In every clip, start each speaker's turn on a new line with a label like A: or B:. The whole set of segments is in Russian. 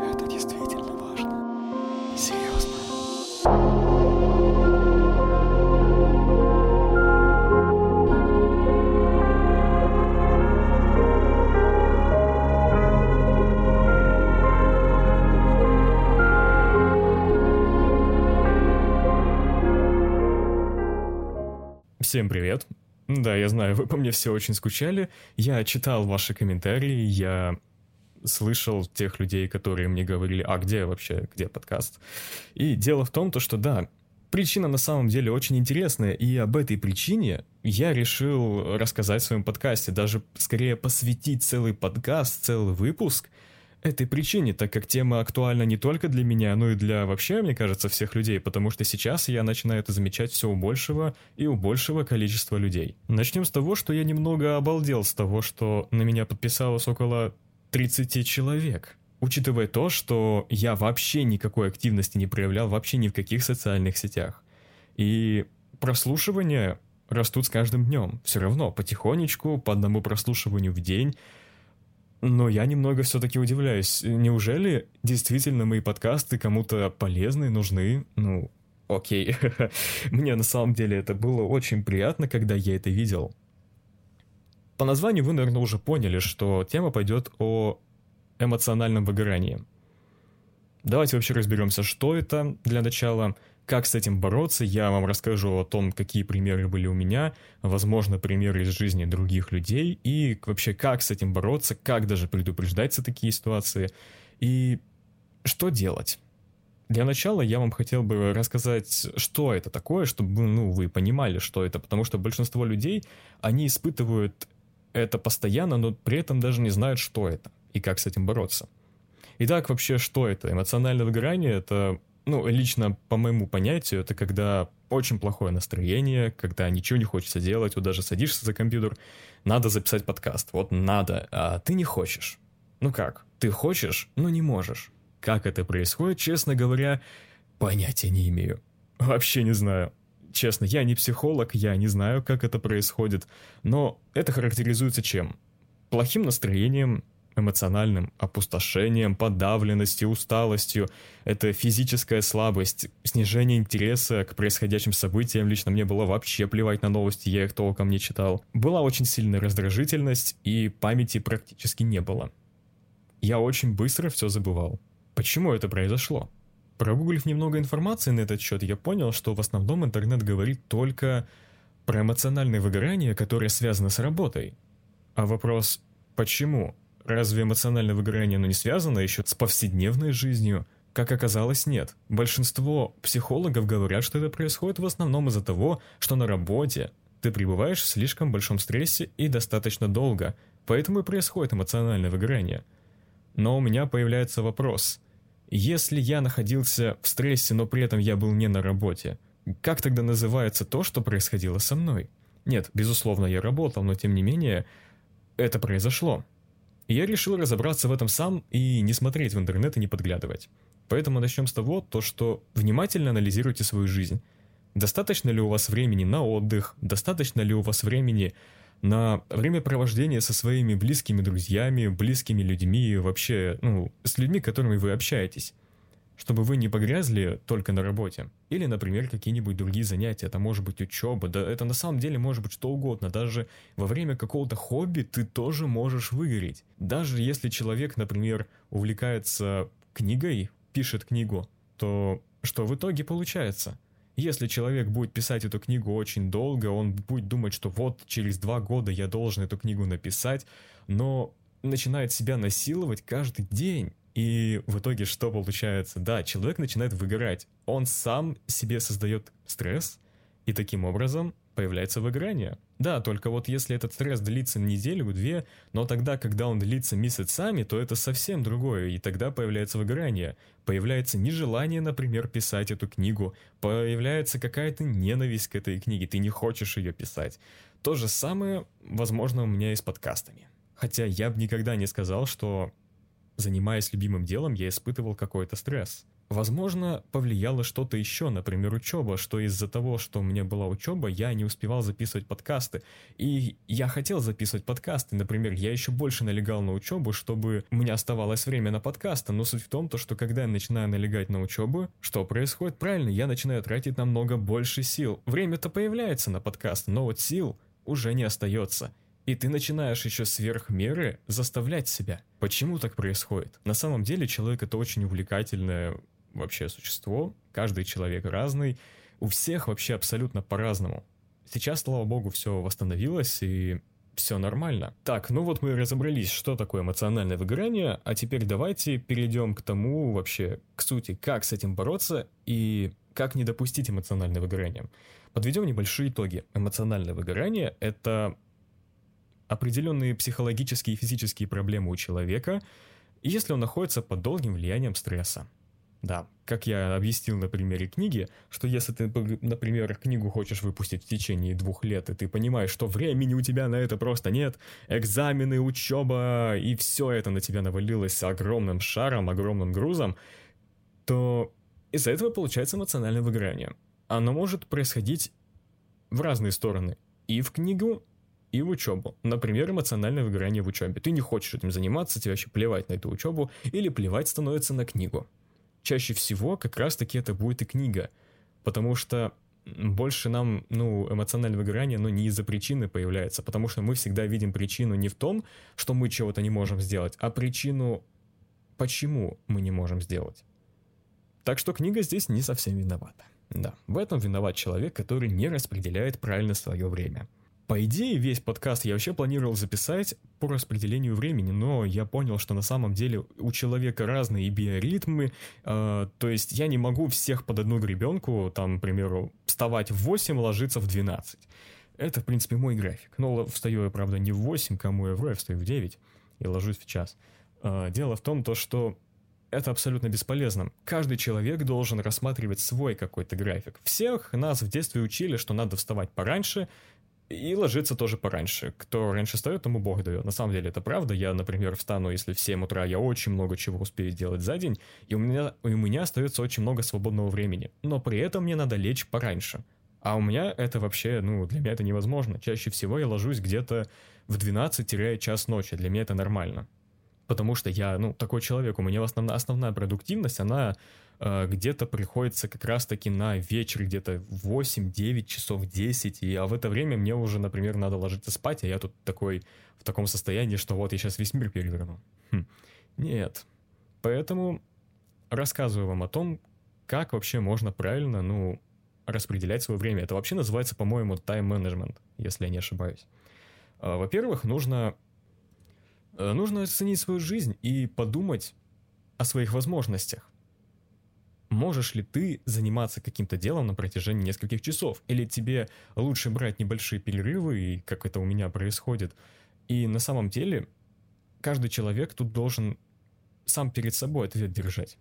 A: Это действительно важно. Серьезно.
B: Всем привет. Да, я знаю, вы по мне все очень скучали. Я читал ваши комментарии, я слышал тех людей, которые мне говорили, а где вообще, где подкаст? И дело в том, то, что да, причина на самом деле очень интересная, и об этой причине я решил рассказать в своем подкасте, даже скорее посвятить целый подкаст, целый выпуск этой причине, так как тема актуальна не только для меня, но и для вообще, мне кажется, всех людей, потому что сейчас я начинаю это замечать все у большего и у большего количества людей. Начнем с того, что я немного обалдел с того, что на меня подписалось около 30 человек. Учитывая то, что я вообще никакой активности не проявлял вообще ни в каких социальных сетях. И прослушивания растут с каждым днем. Все равно, потихонечку, по одному прослушиванию в день. Но я немного все-таки удивляюсь. Неужели действительно мои подкасты кому-то полезны, нужны? Ну, окей. Мне на самом деле это было очень приятно, когда я это видел. По названию вы, наверное, уже поняли, что тема пойдет о эмоциональном выгорании. Давайте вообще разберемся, что это для начала, как с этим бороться. Я вам расскажу о том, какие примеры были у меня, возможно, примеры из жизни других людей, и вообще, как с этим бороться, как даже предупреждать такие ситуации, и что делать. Для начала я вам хотел бы рассказать, что это такое, чтобы ну, вы понимали, что это, потому что большинство людей, они испытывают это постоянно, но при этом даже не знают, что это и как с этим бороться. Итак, вообще, что это? Эмоциональное выгорание – это, ну, лично по моему понятию, это когда очень плохое настроение, когда ничего не хочется делать, вот даже садишься за компьютер, надо записать подкаст, вот надо, а ты не хочешь. Ну как? Ты хочешь, но не можешь. Как это происходит, честно говоря, понятия не имею. Вообще не знаю. Честно, я не психолог, я не знаю, как это происходит, но это характеризуется чем? Плохим настроением, эмоциональным опустошением, подавленностью, усталостью. Это физическая слабость, снижение интереса к происходящим событиям. Лично мне было вообще плевать на новости, я их толком не читал. Была очень сильная раздражительность, и памяти практически не было. Я очень быстро все забывал. Почему это произошло? Прогуглив немного информации на этот счет, я понял, что в основном интернет говорит только про эмоциональное выгорание, которое связано с работой. А вопрос «почему?» Разве эмоциональное выгорание оно не связано еще с повседневной жизнью? Как оказалось, нет. Большинство психологов говорят, что это происходит в основном из-за того, что на работе ты пребываешь в слишком большом стрессе и достаточно долго, поэтому и происходит эмоциональное выгорание. Но у меня появляется вопрос. Если я находился в стрессе, но при этом я был не на работе, как тогда называется то, что происходило со мной? Нет, безусловно, я работал, но тем не менее, это произошло. Я решил разобраться в этом сам и не смотреть в интернет и не подглядывать. Поэтому начнем с того, то, что внимательно анализируйте свою жизнь. Достаточно ли у вас времени на отдых, достаточно ли у вас времени на времяпровождение со своими близкими друзьями, близкими людьми, вообще, ну, с людьми, которыми вы общаетесь чтобы вы не погрязли только на работе. Или, например, какие-нибудь другие занятия, это может быть учеба, да это на самом деле может быть что угодно, даже во время какого-то хобби ты тоже можешь выгореть. Даже если человек, например, увлекается книгой, пишет книгу, то что в итоге получается? Если человек будет писать эту книгу очень долго, он будет думать, что вот через два года я должен эту книгу написать, но начинает себя насиловать каждый день. И в итоге что получается? Да, человек начинает выгорать. Он сам себе создает стресс, и таким образом появляется выгорание. Да, только вот если этот стресс длится неделю-две, но тогда, когда он длится месяцами, то это совсем другое, и тогда появляется выгорание. Появляется нежелание, например, писать эту книгу, появляется какая-то ненависть к этой книге, ты не хочешь ее писать. То же самое, возможно, у меня и с подкастами. Хотя я бы никогда не сказал, что занимаясь любимым делом, я испытывал какой-то стресс. Возможно, повлияло что-то еще, например, учеба, что из-за того, что у меня была учеба, я не успевал записывать подкасты. И я хотел записывать подкасты, например, я еще больше налегал на учебу, чтобы у меня оставалось время на подкасты, но суть в том, то, что когда я начинаю налегать на учебу, что происходит? Правильно, я начинаю тратить намного больше сил. Время-то появляется на подкаст, но вот сил уже не остается. И ты начинаешь еще сверх меры заставлять себя. Почему так происходит? На самом деле человек это очень увлекательное вообще существо, каждый человек разный, у всех вообще абсолютно по-разному. Сейчас, слава богу, все восстановилось и все нормально. Так, ну вот мы разобрались, что такое эмоциональное выгорание, а теперь давайте перейдем к тому вообще, к сути, как с этим бороться и как не допустить эмоциональное выгорание. Подведем небольшие итоги. Эмоциональное выгорание – это определенные психологические и физические проблемы у человека, если он находится под долгим влиянием стресса. Да, как я объяснил на примере книги, что если ты, например, книгу хочешь выпустить в течение двух лет, и ты понимаешь, что времени у тебя на это просто нет, экзамены, учеба, и все это на тебя навалилось огромным шаром, огромным грузом, то из-за этого получается эмоциональное выгорание. Оно может происходить в разные стороны. И в книгу, и в учебу. Например, эмоциональное выгорание в учебе. Ты не хочешь этим заниматься, тебе вообще плевать на эту учебу, или плевать становится на книгу чаще всего как раз-таки это будет и книга, потому что больше нам, ну, эмоциональное выгорание, но не из-за причины появляется, потому что мы всегда видим причину не в том, что мы чего-то не можем сделать, а причину, почему мы не можем сделать. Так что книга здесь не совсем виновата. Да, в этом виноват человек, который не распределяет правильно свое время. По идее, весь подкаст я вообще планировал записать по распределению времени, но я понял, что на самом деле у человека разные биоритмы, э, то есть я не могу всех под одну гребенку, там, к примеру, вставать в 8, ложиться в 12. Это, в принципе, мой график. Но встаю я, правда, не в 8, кому я вру, я встаю в 9 и ложусь в час. Э, дело в том, то, что это абсолютно бесполезно. Каждый человек должен рассматривать свой какой-то график. Всех нас в детстве учили, что надо вставать пораньше, и ложиться тоже пораньше. Кто раньше встает, тому Бог дает. На самом деле это правда. Я, например, встану, если в 7 утра я очень много чего успею сделать за день, и у меня, у меня остается очень много свободного времени. Но при этом мне надо лечь пораньше. А у меня это вообще, ну, для меня это невозможно. Чаще всего я ложусь где-то в 12-час ночи. Для меня это нормально. Потому что я, ну, такой человек. У меня основная, основная продуктивность, она Э, где-то приходится как раз-таки на вечер, где-то 8-9 часов 10, и, а в это время мне уже, например, надо ложиться спать, а я тут такой в таком состоянии, что вот я сейчас весь мир переверну. Хм. Нет. Поэтому рассказываю вам о том, как вообще можно правильно, ну, распределять свое время. Это вообще называется, по-моему, тайм-менеджмент, если я не ошибаюсь. Э, во-первых, нужно, нужно оценить свою жизнь и подумать о своих возможностях можешь ли ты заниматься каким-то делом на протяжении нескольких часов, или тебе лучше брать небольшие перерывы, и как это у меня происходит. И на самом деле каждый человек тут должен сам перед собой ответ держать.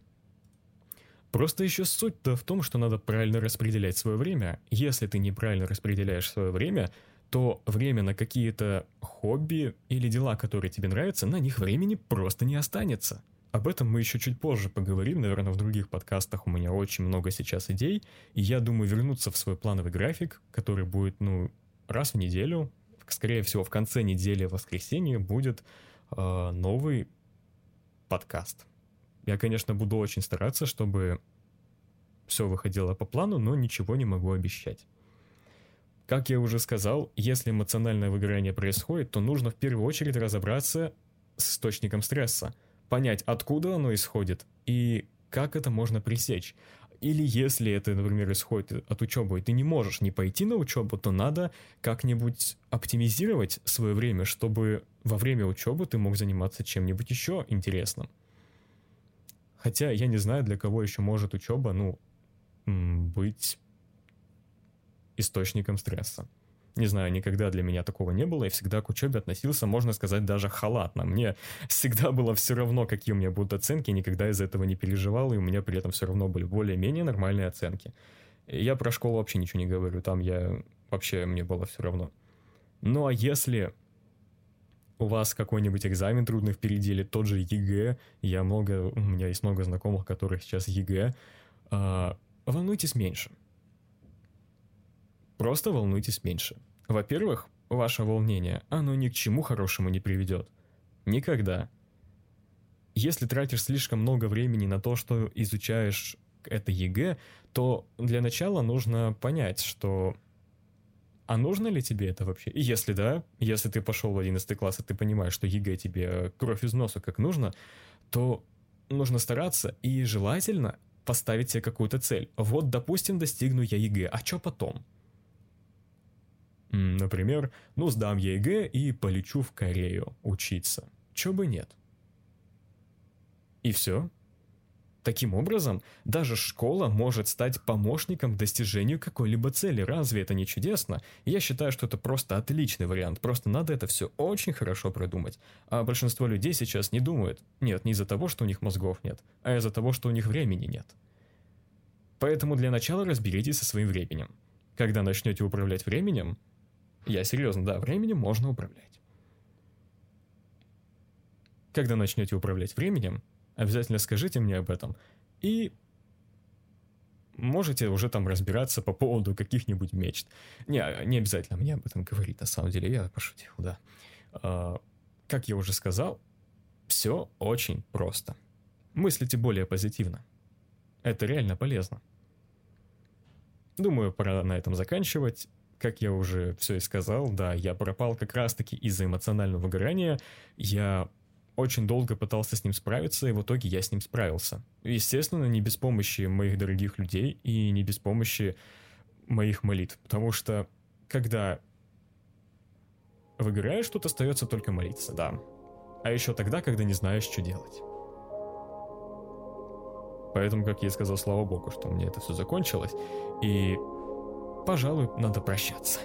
B: Просто еще суть-то в том, что надо правильно распределять свое время. Если ты неправильно распределяешь свое время, то время на какие-то хобби или дела, которые тебе нравятся, на них времени просто не останется. Об этом мы еще чуть позже поговорим, наверное, в других подкастах у меня очень много сейчас идей, и я думаю вернуться в свой плановый график, который будет, ну, раз в неделю, скорее всего, в конце недели, в воскресенье, будет э, новый подкаст. Я, конечно, буду очень стараться, чтобы все выходило по плану, но ничего не могу обещать. Как я уже сказал, если эмоциональное выгорание происходит, то нужно в первую очередь разобраться с источником стресса – понять, откуда оно исходит и как это можно пресечь. Или если это, например, исходит от учебы, и ты не можешь не пойти на учебу, то надо как-нибудь оптимизировать свое время, чтобы во время учебы ты мог заниматься чем-нибудь еще интересным. Хотя я не знаю, для кого еще может учеба, ну, быть источником стресса. Не знаю, никогда для меня такого не было, я всегда к учебе относился, можно сказать, даже халатно. Мне всегда было все равно, какие у меня будут оценки, никогда из этого не переживал, и у меня при этом все равно были более-менее нормальные оценки. Я про школу вообще ничего не говорю, там я вообще мне было все равно. Ну а если у вас какой-нибудь экзамен трудный впереди или тот же ЕГЭ, я много, у меня есть много знакомых, которых сейчас ЕГЭ, а, волнуйтесь меньше. Просто волнуйтесь меньше. Во-первых, ваше волнение, оно ни к чему хорошему не приведет. Никогда. Если тратишь слишком много времени на то, что изучаешь это ЕГЭ, то для начала нужно понять, что а нужно ли тебе это вообще? И если да, если ты пошел в 11 класс, и ты понимаешь, что ЕГЭ тебе кровь из носа как нужно, то нужно стараться и желательно поставить себе какую-то цель. Вот, допустим, достигну я ЕГЭ, а что потом? Например, ну сдам ЕГЭ и полечу в Корею учиться. Чё бы нет. И все. Таким образом, даже школа может стать помощником к достижению какой-либо цели. Разве это не чудесно? Я считаю, что это просто отличный вариант. Просто надо это все очень хорошо продумать. А большинство людей сейчас не думают. Нет, не из-за того, что у них мозгов нет, а из-за того, что у них времени нет. Поэтому для начала разберитесь со своим временем. Когда начнете управлять временем, я серьезно, да, временем можно управлять. Когда начнете управлять временем, обязательно скажите мне об этом. И можете уже там разбираться по поводу каких-нибудь мечт. Не, не обязательно мне об этом говорить, на самом деле, я пошутил, да. А, как я уже сказал, все очень просто. Мыслите более позитивно. Это реально полезно. Думаю, пора на этом заканчивать. Как я уже все и сказал, да, я пропал как раз-таки из-за эмоционального выгорания. Я очень долго пытался с ним справиться, и в итоге я с ним справился. Естественно, не без помощи моих дорогих людей и не без помощи моих молитв, потому что когда выгораешь, тут остается только молиться, да. А еще тогда, когда не знаешь, что делать. Поэтому, как я и сказал, слава богу, что мне это все закончилось. И, пожалуй, надо прощаться.